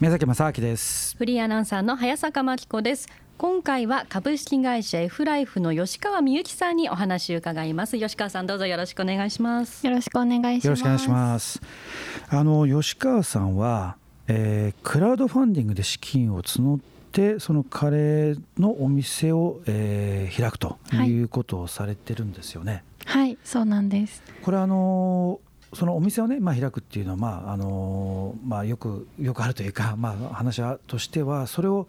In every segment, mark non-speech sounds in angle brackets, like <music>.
宮崎正明です。フリーアナウンサーの早坂真紀子です。今回は株式会社 F ライフの吉川美幸さんにお話を伺います。吉川さんどうぞよろしくお願いします。よろしくお願いします。よろしくお願いします。あの吉川さんは、えー、クラウドファンディングで資金を募ってそのカレーのお店を、えー、開くということをされてるんですよね、はい、はい、そうなんです。これあのそのお店をね、まあ、開くっていうのは、まああのまあ、よくよくあるというか、<laughs> まあ、話としてはそれを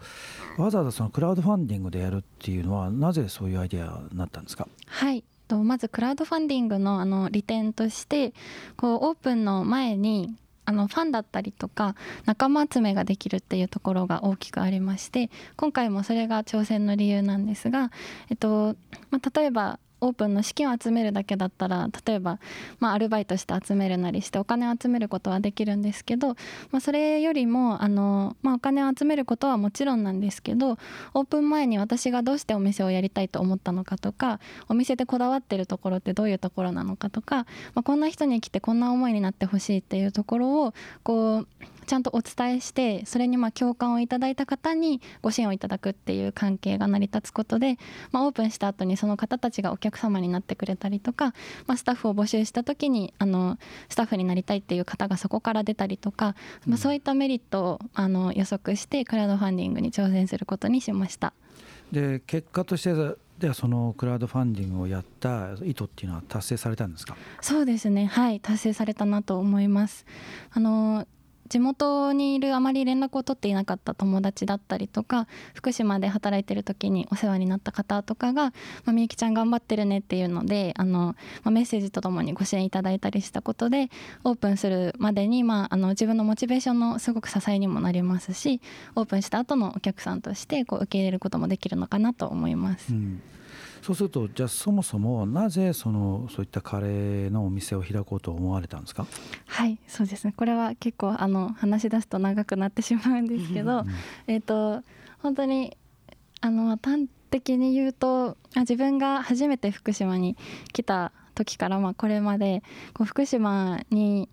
わざわざそのクラウドファンディングでやるっていうのはなぜそういうアイデアになったんですか？はい。まずクラウドファンディングのあの利点としてこうオープンの前にあのファンだったりとか仲間集めができるっていうところが大きくありまして今回もそれが挑戦の理由なんですが、えっとまあ、例えばオープンの資金を集めるだけだったら例えば、まあ、アルバイトして集めるなりしてお金を集めることはできるんですけど、まあ、それよりもあの、まあ、お金を集めることはもちろんなんですけどオープン前に私がどうしてお店をやりたいと思ったのかとかお店でこだわってるところってどういうところなのかとか、まあ、こんな人に来てこんな思いになってほしいっていうところをこうちゃんとお伝えしてそれにまあ共感をいただいた方にご支援をいただくっていう関係が成り立つことで、まあ、オープンした後にその方たちがお客様になってくれたりとか、まあ、スタッフを募集した時にあのスタッフになりたいっていう方がそこから出たりとか、まあ、そういったメリットをあの予測してクラウドファンディングに挑戦することにしました。で結果としてではそのクラウドファンディングをやった意図っていうのは達成されたんですか？そうですね。はい。達成されたなと思います。あの地元にいるあまり連絡を取っていなかった友達だったりとか福島で働いてる時にお世話になった方とかが「ま、みゆきちゃん頑張ってるね」っていうのであの、まあ、メッセージとともにご支援いただいたりしたことでオープンするまでに、まあ、あの自分のモチベーションのすごく支えにもなりますしオープンした後のお客さんとしてこう受け入れることもできるのかなと思います。うんそうするとじゃあそもそもなぜそのそういったカレーのお店を開こうと思われたんですか？はいそうですね。これは結構あの話し出すと長くなってしまうんですけどえっと本当にあの端的に言うとあ自分が初めて福島に来た時から、まあ、これまでこう福島に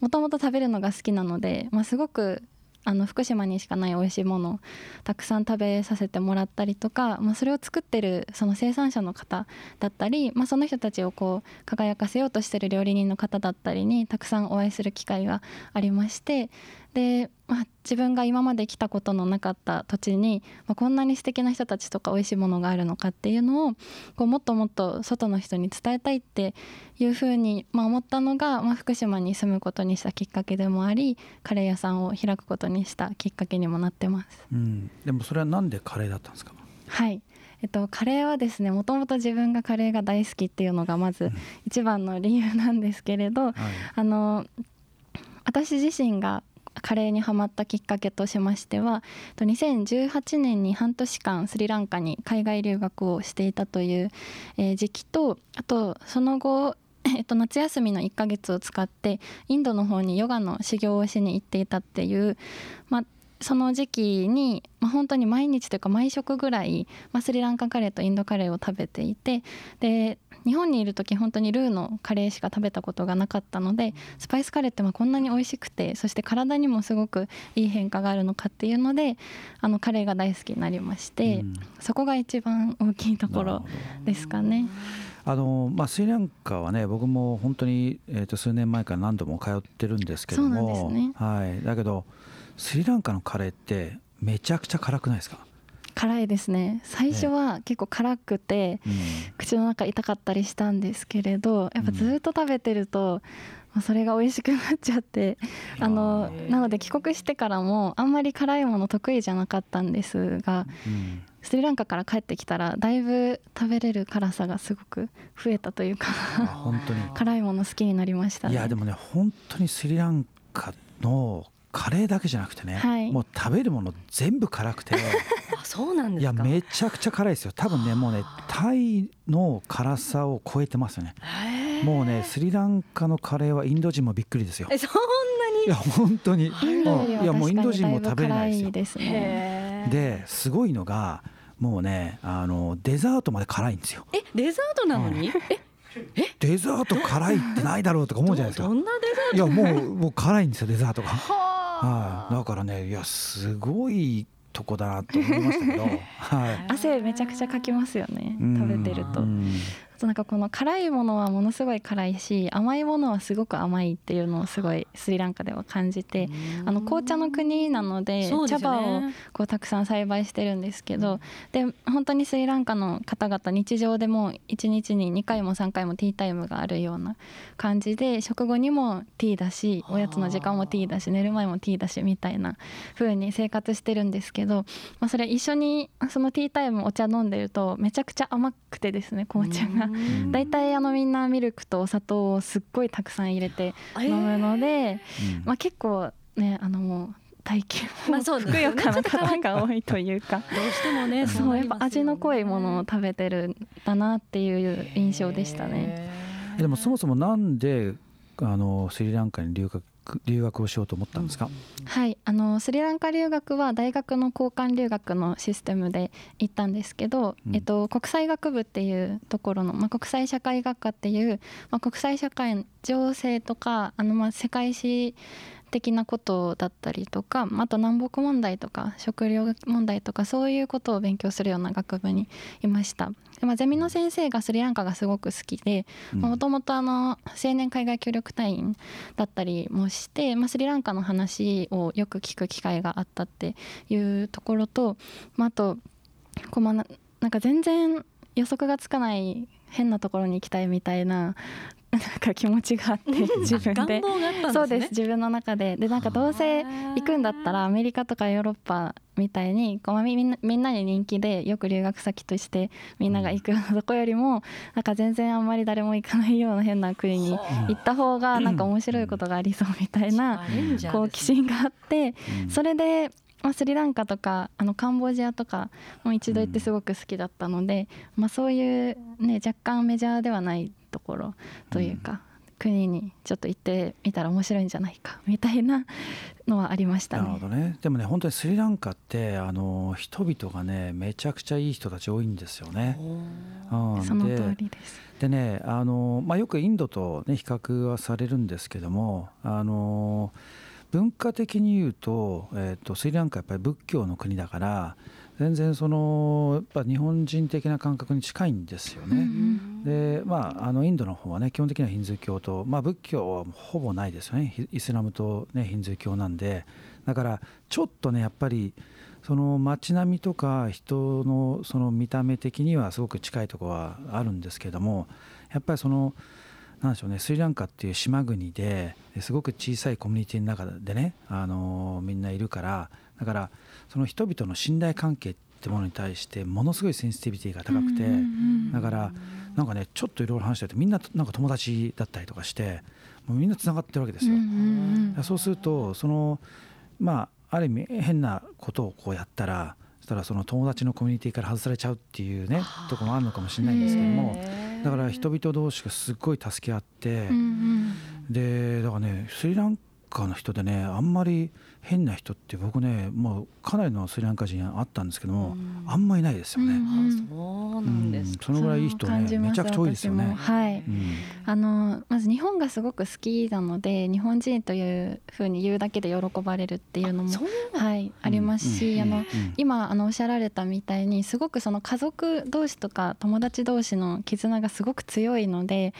もともと食べるのが好きなので、まあ、すごくあの福島にしかない美味しいものをたくさん食べさせてもらったりとか、まあ、それを作ってるその生産者の方だったり、まあ、その人たちをこう輝かせようとしてる料理人の方だったりにたくさんお会いする機会がありましてで、まあ、自分が今まで来たことのなかった土地に、まあ、こんなに素敵な人たちとか美味しいものがあるのかっていうのをこうもっともっと外の人に伝えたいっていうふうに、まあ、思ったのが、まあ、福島に住むことにしたきっかけでもありカレー屋さんを開くことにしたきっかけにもなってます。うん、でもそれはなんでカレーだったんですか？はい。えっと、カレーはですねもともと自分がカレーが大好きっていうのがまず一番の理由なんですけれど、うんはい、あの私自身がカレーにはまったきっかけとしましては2018年に半年間スリランカに海外留学をしていたという、え時期とあとその後えっと、夏休みの1ヶ月を使ってインドの方にヨガの修行をしに行っていたっていう、まあ、その時期に、まあ、本当に毎日というか毎食ぐらい、まあ、スリランカカレーとインドカレーを食べていてで日本にいる時本当にルーのカレーしか食べたことがなかったのでスパイスカレーってまあこんなに美味しくてそして体にもすごくいい変化があるのかっていうのであのカレーが大好きになりまして、うん、そこが一番大きいところですかね。あのまあ、スリランカはね僕も本当に、えー、と数年前から何度も通ってるんですけども、ね、はい、だけどスリランカのカレーってめちゃくちゃ辛くないですか？辛いですね。最初は結構辛くて、うん、口の中痛かったりしたんですけれどやっぱずっと食べてると、まあ、それが美味しくなっちゃって <laughs> あのなので帰国してからもあんまり辛いもの得意じゃなかったんですが、うん、スリランカから帰ってきたらだいぶ食べれる辛さがすごく増えたというか本当に。<laughs> 辛いもの好きになりました、ね、いやでもね本当にスリランカのカレーだけじゃなくてね、はい、もう食べるもの全部辛くて。<laughs> あそうなんですか？いやめちゃくちゃ辛いですよ。多分ねもうねタイの辛さを超えてますよね。もうねスリランカのカレーはインド人もびっくりですよ。えそんなに？いや本当に。いやもうインド人も食べれないですよ。ですごいのがもうねあのデザートまで辛いんですよ。えデザートなのに、うん、えデザート辛いってないだろうとか思うじゃないですか。どんなデザート？いやもうもう辛いんですよデザートが。ははい、だからねいやすごいとこだなと思いましたけど、<laughs> はい、汗めちゃくちゃかきますよね。食べてると。となんかこの辛いものはものすごい辛いし甘いものはすごく甘いっていうのをすごいスリランカでは感じてあの紅茶の国なので、ね、茶葉をこうたくさん栽培してるんですけど、で本当にスリランカの方々日常でも1日に2回も3回もティータイムがあるような感じで食後にもティーだしおやつの時間もティーだし寝る前もティーだしみたいな風に生活してるんですけど、まあ、それ一緒にそのティータイムお茶飲んでるとめちゃくちゃ甘くてですね紅茶が。大体あのみんなミルクとお砂糖をすっごいたくさん入れて飲むので、えー、まあ、結構ねあのもう体験もふくよかな方が多いというか、<laughs> どうしてもねそうやっぱ味の濃いものを食べてるんだなっていう印象でしたね。でもそもそもなんであのスリランカに留学留学をしようと思ったんですか、はい。あのスリランカ留学は大学の交換留学のシステムで行ったんですけど、うん、えっと、国際学部っていうところの、まあ、国際社会学科っていう、まあ、国際社会情勢とかあのまあ世界史的なことだったりとかあと南北問題とか食料問題とかそういうことを勉強するような学部にいました。まあ、ゼミの先生がスリランカがすごく好きでもともと青年海外協力隊員だったりもして、まあ、スリランカの話をよく聞く機会があったっていうところと、まあ、あとこう、まあ、なんか全然予測がつかない変なところに行きたいみたいななんか気持ちがあって自分で、ね、そうです自分の中で。でなんかどうせ行くんだったらアメリカとかヨーロッパみたいにこうみんなみんなに人気でよく留学先としてみんなが行くようなとこよりもなんか全然あんまり誰も行かないような変な国に行った方がなんか面白いことがありそうみたいなこう寄進があってそれでまあ、スリランカとかあのカンボジアとかも一度行ってすごく好きだったので、まあ、そういう、ね、若干メジャーではないところというか、国にちょっと行ってみたら面白いんじゃないかみたいなのはありましたね。なるほどねでもね本当にスリランカってあの人々がねめちゃくちゃいい人たち多いんですよね。うん、その通りですでねあの、まあ、よくインドと、ね、比較はされるんですけどもあの文化的に言うと,、えーと、スリランカやっぱり仏教の国だから全然そのやっぱ日本人的な感覚に近いんですよね。でまああのインドの方はね基本的にはヒンズー教と、まあ、仏教はほぼないですよね。イスラムと、ね、ヒンズー教なんで。だからちょっとねやっぱりその街並みとか人のその見た目的にはすごく近いところはあるんですけどもやっぱりそのなんでしょうねスリランカっていう島国ですごく小さいコミュニティの中でね、あのみんないるからだからその人々の信頼関係ってものに対してものすごいセンシティビティが高くてだからなんかねちょっといろいろ話しててみんななんか友達だったりとかしてもうみんなつながってるわけですよ。そうするとそのまあある意味変なことをこうやったらそしたらその友達のコミュニティから外されちゃうっていうねとこもあるのかもしれないんですけどもだから人々同士がすっごい助け合って。でだからねスリランカの人でねあんまり変な人って僕ねもうかなりのスリランカ人あったんですけども、うん、あんまりないですよね。そうなんです、うん、そのぐらいいい人ねめちゃくちゃ多いですよね。はい、うん、あのまず日本がすごく好きなので日本人というふうに言うだけで喜ばれるっていうのもはい。ありますし、あの今あのおっしゃられたみたいにすごくその家族同士とか友達同士の絆がすごく強いので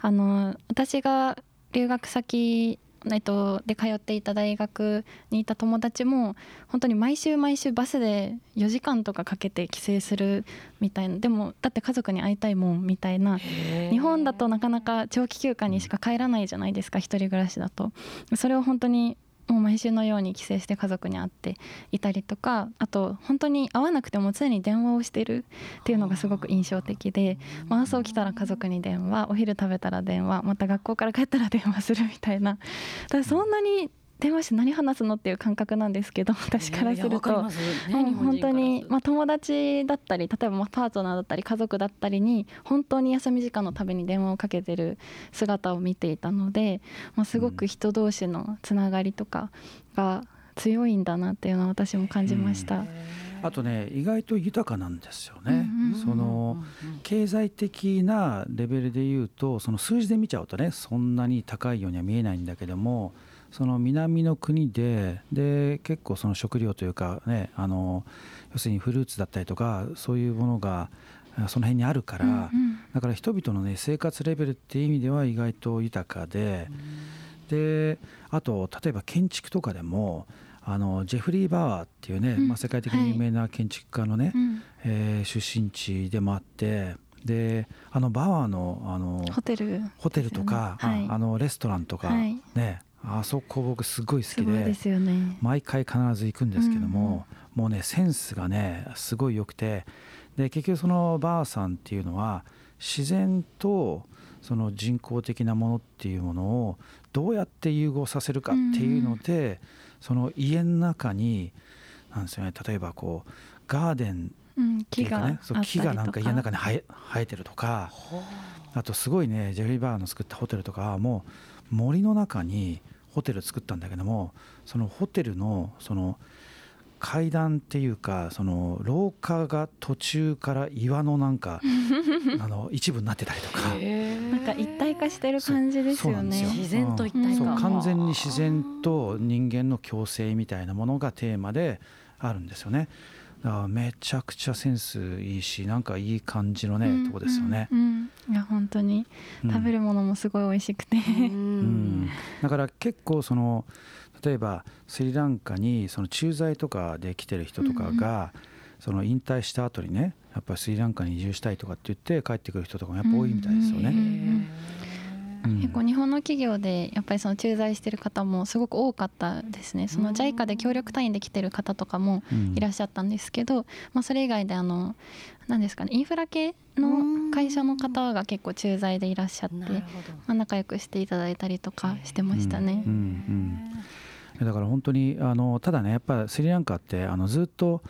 あの私が留学先えっと、で通っていた大学にいた友達も本当に毎週毎週バスで4時間とかかけて帰省するみたいなでもだって家族に会いたいもんみたいな日本だとなかなか長期休暇にしか帰らないじゃないですか一人暮らしだと。それを本当にもう毎週のように帰省して家族に会っていたりとかあと本当に会わなくても常に電話をしてるっていうのがすごく印象的で、まあ、朝起きたら家族に電話お昼食べたら電話また学校から帰ったら電話するみたいな。だそんなに電話して何話すのっていう感覚なんですけど私からすると、ね、本当に、まあ、友達だったり例えばパートナーだったり家族だったりに本当に休み時間のために電話をかけてる姿を見ていたので、まあ、すごく人同士のつながりとかが強いんだなっていうのは私も感じました。あとね意外と豊かなんですよね。その経済的なレベルで言うとその数字で見ちゃうとねそんなに高いようには見えないんだけどもその南の国でで結構その食料というかねあの要するにフルーツだったりとかそういうものがその辺にあるから、うんうん、だから人々のね生活レベルっていう意味では意外と豊かで、うん、であと例えば建築とかでもあのジェフリー・バーっていうね、うん、まあ、世界的に有名な建築家のね、はい、えー、出身地でもあってであのバワーのあのホテル、ホテルとか、はい、あのレストランとか、はい、ねあそこ僕すごい好きでですよ、ね、毎回必ず行くんですけども、うん、もうねセンスがねすごい良くてで結局そのバーさんっていうのは自然とその人工的なものっていうものをどうやって融合させるかっていうので、うん、その家の中になんですよね例えばこうガーデン木が、ね、そう木がなんか家の中に生え生えてるとかあとすごいねジェフリー・バーの作ったホテルとかもう森の中にホテル作ったんだけどもそのホテルのその階段っていうかその廊下が途中から岩のなんか <laughs> あの一部になってたりとか。なんか一体化してる感じですよね。自然と一体化。完全に自然と人間の共生みたいなものがテーマであるんですよね。だめちゃくちゃセンスいいしなんかいい感じのね、うん、とこですよね、うんうん、いや本当に。食べるものもすごい美味しくて、うん、だから結構その例えばスリランカにその駐在とかで来てる人とかが、その引退した後にねやっぱりスリランカに移住したいとかって言って帰ってくる人とかもやっぱ多いみたいですよね。結構日本の企業でやっぱりその駐在してる方もすごく多かったですね。その JICA で協力隊員で来てる方とかもいらっしゃったんですけど、まあ、それ以外であの何ですかねインフラ系の会社の方が結構駐在でいらっしゃって、まあ、仲良くしていただいたりとかしてましたね。うん。うん。うん、だから本当にあのただねやっぱスリランカってあのずっと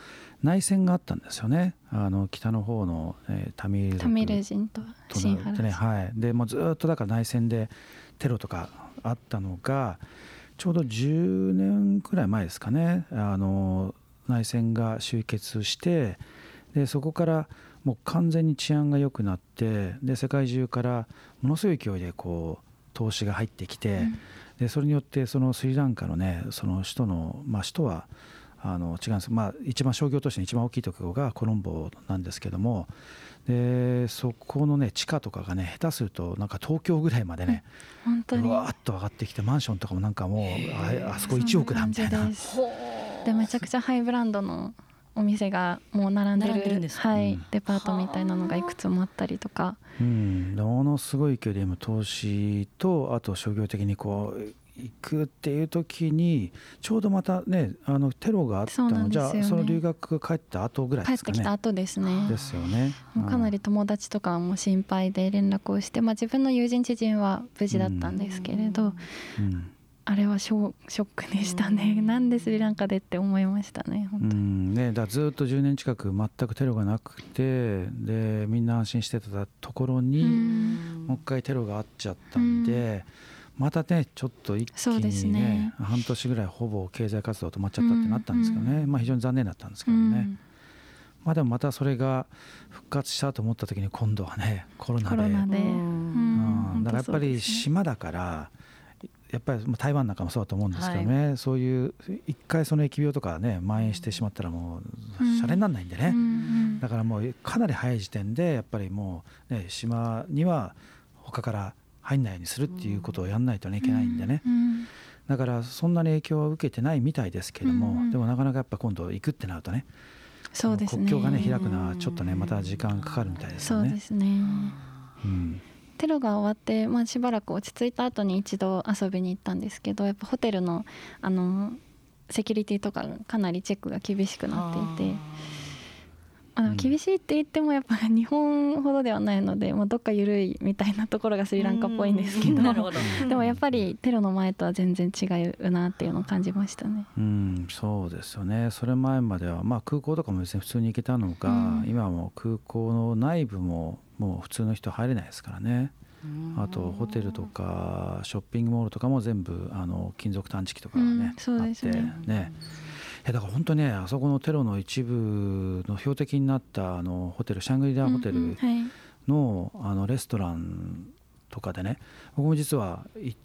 内戦があったんですよね。あの北の方の、えー、タミルタミル人とシンハラ、ね、はい、でもうずっとだから内戦でテロとかあったのがちょうど10年くらい前ですかね。あの内戦が終結してでそこからもう完全に治安が良くなってで世界中からものすごい勢いでこう投資が入ってきて、うん、でそれによってそのスリランカのねその首都の、まあ、首都はあの違うんです、まあ、一番商業都市の一番大きいところがコロンボなんですけどもでそこのね地価とかがね下手するとなんか東京ぐらいまでね、本当に。わーっと上がってきてマンションとかもなんかもうああそこ1億だみたいな。でめちゃくちゃハイブランドのお店がもう並んでるはい、デパートみたいなのがいくつもあったりとか、うん、ものすごい勢いで今投資とあと商業的にこう行くっていう時にちょうどまたねあのテロがあったの、ね、じゃあその留学帰った後ぐらいですかね。帰ってきた後ですね。ですよね。もうかなり友達とかも心配で連絡をして、まあ、自分の友人知人は無事だったんですけれど、うん、あれはショショックでしたね、うん、なんでスリランカでって思いましたね本当に、ね、だずっと10年近く全くテロがなくてでみんな安心してたところに、もう一回テロがあっちゃったんで、またねちょっと一気にね、ね、半年ぐらいほぼ経済活動止まっちゃったってなったんですけどね、うん、まあ、非常に残念だったんですけどね、うん、まあ、でもまたそれが復活したと思った時に今度はねコロナで。コロナで、うん、だからやっぱり島だからやっぱり台湾なんかもそうだと思うんですけどね、はい、そういう一回その疫病とかね蔓延してしまったらもうシャレにならないんでね、だからもうかなり早い時点でやっぱりもう、ね、島には他から入んないようにするっていうことをやんないといけないんでね、だからそんなに影響は受けてないみたいですけども、でもなかなかやっぱ今度行くってなるとねそうですね。国境がね開くのはちょっとねまた時間かかるみたいですよね。そうですね、うんテロが終わって、まあ、しばらく落ち着いた後に一度遊びに行ったんですけどやっぱホテルのあのセキュリティとかかなりチェックが厳しくなっていて。あの厳しいって言ってもやっぱ <laughs> 日本ほどではないので、まあ、どっか緩いみたいなところがスリランカっぽいんですけど <laughs> でもやっぱりテロの前とは全然違うなっていうのを感じましたね。うん、そうですよね。それ前までは、まあ、空港とかもですね普通に行けたのが、うん、今はもう空港の内部ももう普通の人入れないですからね。あとホテルとかショッピングモールとかも全部あの金属探知機とかね、うん、あってねだから本当ねあそこのテロの一部の標的になったあのホテルシャングリラホテルの,、あのレストランとかでね僕も実は一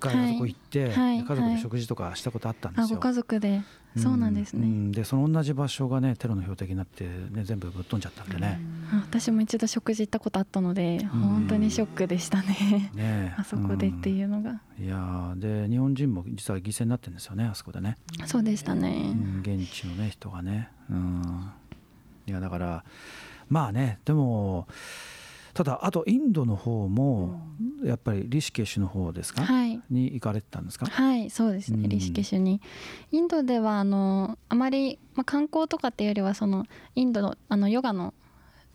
回あそこ行って、家族で食事とかしたことあったんですよ。あご家族でそうなんですね、うん。でその同じ場所がねテロの標的になって、ね、全部ぶっ飛んじゃったんでね。あ私も一度食事行ったことあったので本当にショックでしたね、ね。<laughs> あそこでっていうのが、うん。いやーで日本人も実は犠牲になってるんですよねあそこでね、そうでしたね、うん、現地のね人がね、うん、いやだからまあねでもただあとインドの方もやっぱりリシケシュの方ですか、はい。に行かれてたんですか、はいそうですうん。ねリシケシュに。インドではあのあまり、まあ、観光とかっていうよりはそのインドのあのヨガの、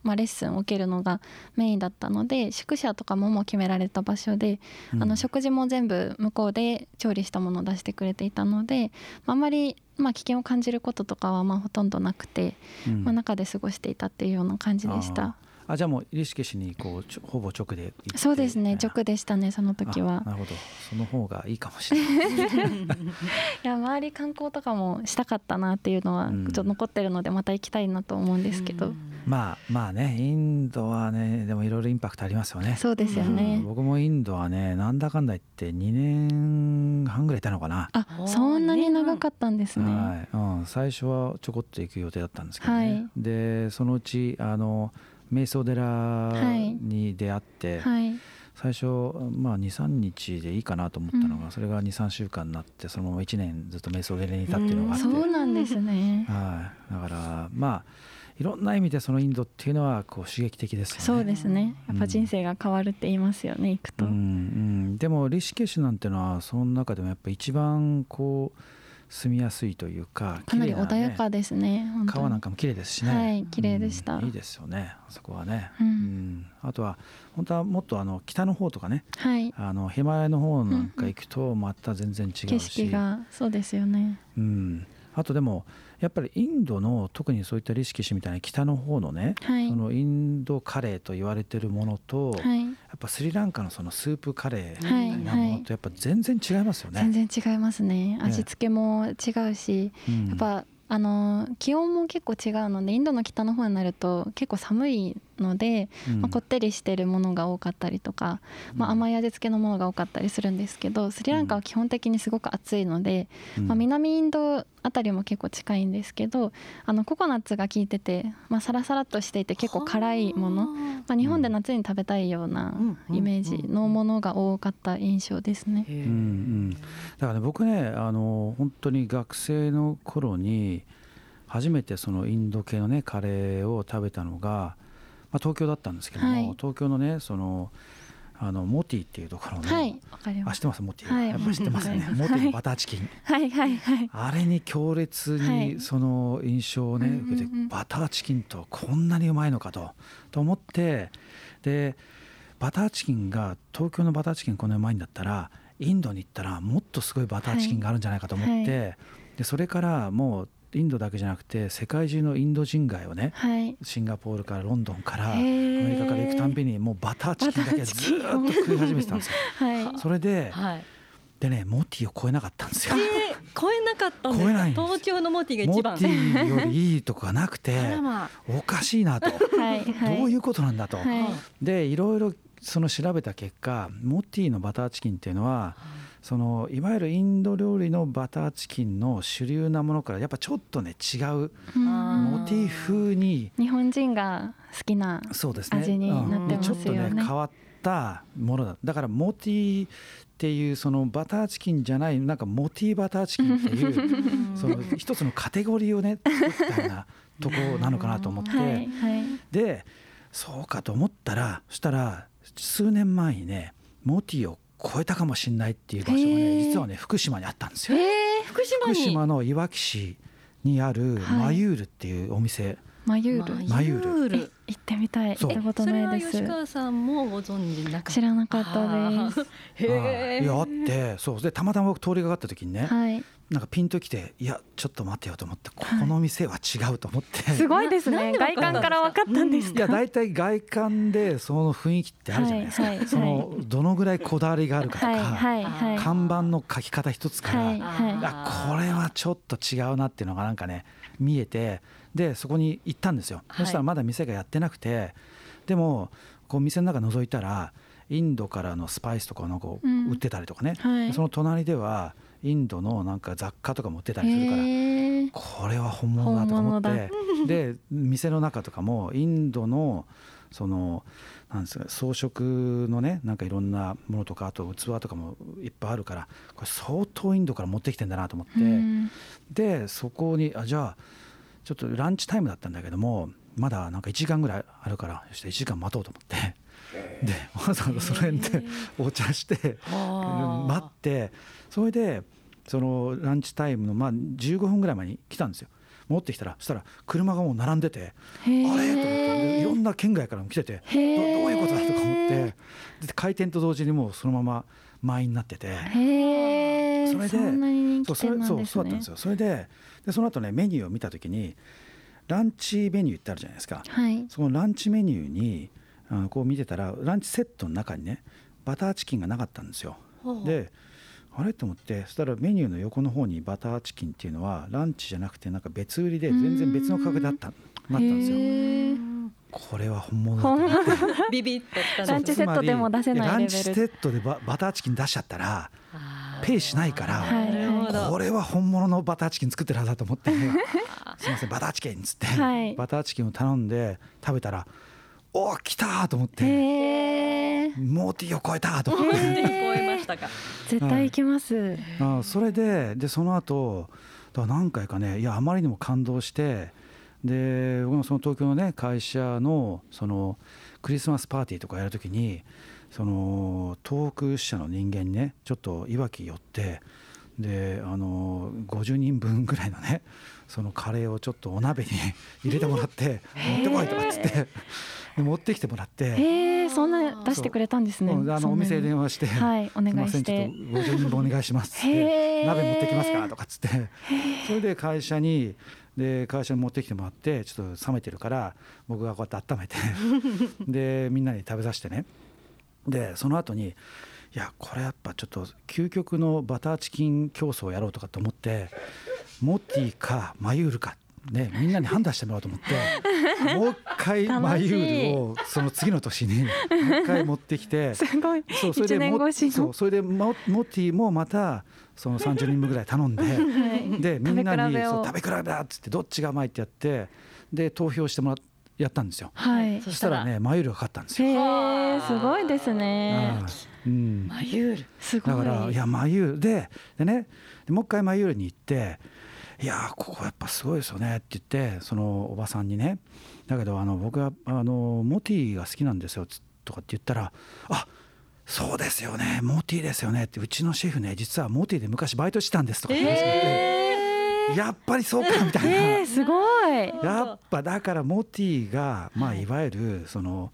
まあ、レッスンを受けるのがメインだったので宿舎とかももう決められた場所で、うん。あの食事も全部向こうで調理したものを出してくれていたので、まああんまり、まあ、危険を感じることとかはまあほとんどなくて、うん。まあ、中で過ごしていたっていうような感じでした。あじゃあもうリシケシュにこうちょほぼ直で行って。そうですね直でしたねその時は。あなるほど。その方がいいかもしれない。<laughs> いや周り観光とかもしたかったなっていうのはうん。ちょっと残ってるのでまた行きたいなと思うんですけど、まあまあねインドはねでもいろいろインパクトありますよね。そうですようん。ね、僕もインドはねなんだかんだ言って2年半ぐらいいたのかな、あそんなに長かったんですね。はい。うん、最初はちょこっと行く予定だったんですけどね、はい。でそのうちあの瞑想寺に出会って、はい。最初、まあ、23日でいいかなと思ったのが、うん。それが23週間になってそのまま1年ずっと瞑想寺にいたっていうのがあって、そうなんですね。はい、だからまあいろんな意味でそのインドっていうのはこう刺激的ですよね。そうですね。やっぱ人生が変わるって言いますよね行くと、うんうん、でもリシケシュなんてのはその中でもやっぱ一番こう住みやすいというかかなり穏やかですね川なんかも綺麗ですしね。はい綺麗でした。うんいいですよねあそこはね、うん。うん。あとは本当はもっとあの北の方とかね。はい。あのヒマラヤの方なんか行くとまた全然違うし、景色がそうですよね。うん、あとでもやっぱりインドの特にそういったリシケシュみたいな北の方のね、はい。そのインドカレーと言われてるものと、はい。やっぱスリランカのそのスープカレーみはいたい。なものとやっぱ全然違いますよね。全然違いますね。味付けも違うし、うん。やっぱあの気温も結構違うのでインドの北の方になると結構寒いので、うん。まあ、こってりしてるものが多かったりとか、まあ、甘い味付けのものが多かったりするんですけどスリランカは基本的にすごく暑いので、うん。まあ、南インドあたりも結構近いんですけどあのココナッツが効いてて、まあ、サラサラっとしていて結構辛いもの、まあ、日本で夏に食べたいようなイメージのものが多かった印象ですね。うん。うん、だからね僕ねあの本当に学生の頃に初めてそのインド系のねカレーを食べたのが、まあ、東京だったんですけども、はい。東京のねそのあのモティっていうところの、はいあ知ってますモティ、はい。やっぱ知ってますね。はい。モティのバターチキン、<laughs> はいはいはい。あれに強烈はい。にその印象をね、受けてバターチキンとこんなにうまいのかとと思ってでバターチキンが東京のバターチキンこんなにうまいんだったらインドに行ったらもっとすごいバターチキンがあるんじゃないかと思って、はいでそれからもうインドだけじゃなくて世界中のインド人街をねはいシンガポールからロンドンからアメリカから行くたんびにもうバターチキンだけずーっと食い始めてたんですよ。<laughs> はいそれではい。でねモティを超えなかったんですよ。えー、超えなかったんですか？超えない東京のモティが一番。モティよりいいとこがなくて。おかしいなと <laughs> はいはいどういうことなんだと。はいでいろいろその調べた結果モティのバターチキンっていうのはそのいわゆるインド料理のバターチキンの主流なものからやっぱちょっとね違うモティ風に日本人が好きなそうですね。味になってますよね。うん。ちょっとね変わったものだ。だからモティっていうそのバターチキンじゃないなんかモティバターチキンっていう <laughs> その一つのカテゴリーをね作ったようなとこなのかなと思って、はいはい。でそうかと思ったらそしたら数年前にねモティを超えたかもしれないっていう場所がへねー実はね福島にあったんですよ。えー、福島福に。島のいわき市にあるはいマユールっていうお店、マユール？マユールえ行ってみたいそう行ったことなですはい吉川さんもご存知なかった。知らなかったですす。へえ。はいいやあってそうでたまたま僕通りがかった時にね、はいなんかピンときていやちょっと待ってよと思ってこはい。この店は違うと思って、<laughs> すごいですね。外観から分かったんですいやか大体外観でその雰囲気ってあるじゃないですか、はいはいそのどのぐらいこだわりがあるかとか、はいはいはい。看板の書き方一つから、はいはい。あこれはちょっと違うなっていうのがなんかね見えてでそこに行ったんですよ、はい。そしたらまだ店がやってなくてでもこう店の中覗いたらインドからのスパイスとかをなんかうん。売ってたりとかね、はい。その隣ではインドのなんか雑貨とかも売ってたりするから、これは本物だとか思ってで店の中とかもインドのそのなんですか装飾のねなんかいろんなものとかあと器とかもいっぱいあるからこれ相当インドから持ってきてんだなと思って、うん。でそこにあじゃあちょっとランチタイムだったんだけどもまだなんか1時間ぐらいあるからそして1時間待とうと思ってでわざわざその辺でお茶して待ってそれでそのランチタイムのまあ15分ぐらい前に来たんですよ。戻ってきたらそしたら車がもう並んでてへあれ？と思ってでいろーんな県外からも来ててどどういうことだ？とか思ってで開店と同時にもうそのまま満員になってて。それでそう人気店なんそうそうだったんですよ。それででその後ねメニューを見た時にランチメニューってあるじゃないですか。はい。そのランチメニューにあのこう見てたらランチセットの中にねバターチキンがなかったんですよ。であれと思ってそしたらメニューの横の方にバターチキンっていうのはランチじゃなくてなんか別売りで全然別の価格だったなったんですよ。これは本物だと思って。<laughs> ビビッとランチセットでも出せないレベル。ランチセットでババターチキン出しちゃったらペイしないからこれは本物のバターチキン作ってるはずだと思って。<laughs> すいませんバターチキンっつって、はい。バターチキンを頼んで食べたらおお来たーと思って。モーティーを超えたと思って。聞こえましたか。絶対行きます。あそれででその後だから何回かねいやあまりにも感動してで僕もその東京のね会社のそのクリスマスパーティーとかやるときにその遠く支社の人間にねちょっといわき寄ってであの50人分ぐらいのねそのカレーをちょっとお鍋に <laughs> 入れてもらって持ってこいとかっつってで持ってきてもらって。へえそんな出してくれたんですね。う。んあのお店で電話して、はいお願いして。ちょっと50人分お願いしますって鍋持ってきますかとかっつって。それで会社にで会社に持ってきてもらってちょっと冷めてるから僕がこうやって温めて <laughs> でみんなに食べさせてね。でその後にいやこれやっぱちょっと究極のバターチキン競争をやろうとかと思ってモティかマユールかねみんなに判断してもらおうと思って <laughs> もう一回マユールをその次の年にもう一回持ってきて <laughs> すごい。そうそれでもそうそれでモモティもまたその30人分ぐらい頼んで <laughs> でみんなに食べ比べだっつってどっちがうまいってやってで投票してもらっやったんですよ。はい。そしたらねマユールが勝ったんですよ。へえすごいですね。うん、マユールすごい。だからいやマユールででねでもう一回マユールに行って「いやーここやっぱすごいですよね」って言ってそのおばさんにね「だけどあの僕はあのモティが好きなんですよ」つとかって言ったら「あそうですよねモティですよね」ってうちのシェフね実はモティで昔バイトしてたんですとかって話になって、やっぱりそうかみたいな。えー、すごい。やっぱだからモティがまあいわゆるその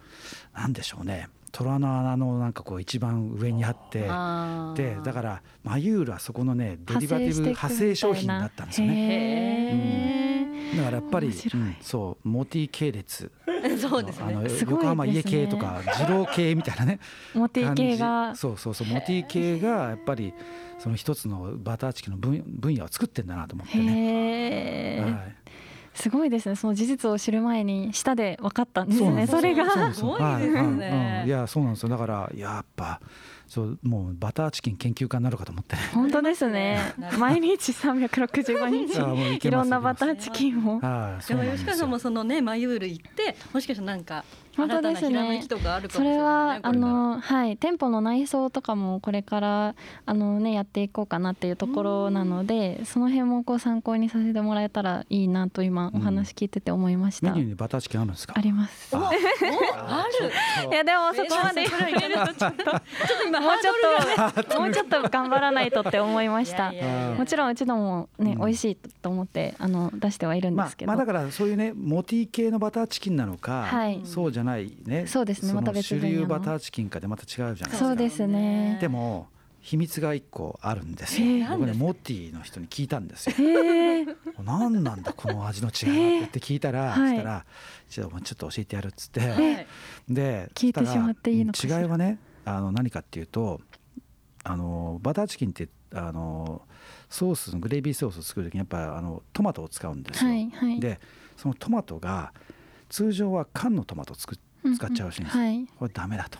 なんでしょうね。虎の穴のなんかこう一番上にあってでだからマユールはそこのねデリバティブ派生商品だったんですよね。ねだからやっぱり、うんそうモティ系列。<laughs> そうですね。横浜家系とか二郎系みたいなね。<laughs> モティ系が。そうそうそうモティ系がやっぱりその一つのバターチキンの分分野を作ってんだなと思ってね。はい。すごいですね。その事実を知る前に舌で分かったんですね。それが。すごいですね。いやそうなんですよ。だからやっぱそうもうバターチキン研究家になるかと思って。ね本当ですね。<laughs> 毎日365日。いろんなバターチキンを。はいそでも吉川さんもそのねマユール行ってもしかしたらなんか本当ですね。ひらめきとかあるかそもしれないれはあのはい店舗の内装とかもこれからあのねやっていこうかなっていうところなのでその辺もこう参考にさせてもらえたらいいなと今お話聞いてて思いました、メニューにバターチキンあるんですか？あります。ある。いやでもそこまでそれ入れるとちょっとちょっと。今 <laughs> もうちょっと <laughs> もうちょっと頑張らないとって思いました。もちろんうちのもね、うん美味しいと思ってあの出してはいるんまあですけど、まあだからそういうねモティ系のバターチキンなのか、はい。そうじゃないねそうですねのまた別主分野の流バターチキンかでまた違うじゃないですかそうですね。でも秘密が一個あるんですよ。僕ねモティの人に聞いたんですよ。何なんだこの味の違いは？って聞いたら、したらちょっとちょっと教えてやるっつって、はいで聞いてしまっていいの違いはねあの何かっていうとあのバターチキンってあのソースのグレービーソースを作る時にやっぱあのトマトを使うんですよ。はいはい。でそのトマトが通常は缶のトマトを使っちゃうらしいんですよ。はい。これダメだと。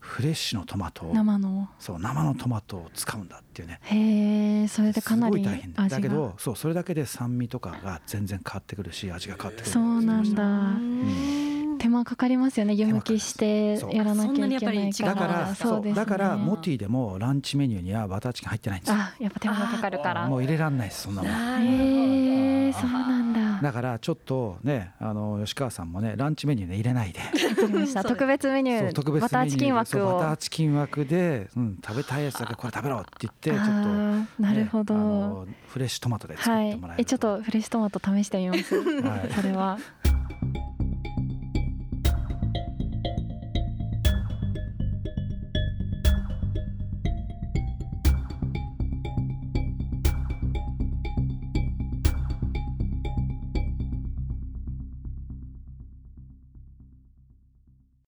フレッシュのトマトを生の。そう生のトマトを使うんだっていうね。へえそれでかなり大変。だけどそうそれだけで酸味とかが全然変わってくるし味が変わってくるそうなんだ。うん手間かかりますよね。湯むきしてやらなきゃいけないそんなにやっぱり違う。だからそう。ですね。だからモティでもランチメニューにはバターチキン入ってないんですよ。あやっぱ手間がかかるから。もう入れらんないですそんなもん。へえそうなんだ。だからちょっとねあの吉川さんもねランチメニューで入れないで。特別メニュそうー特別メニューバターチキン枠そうバターをチキン枠で、うん、食べたいやつだけこれ食べろって言ってちょっと、あーなるほど。ねあのフレッシュトマトで作っはいてもらえるえちょっとフレッシュトマト試してみます。はい。それは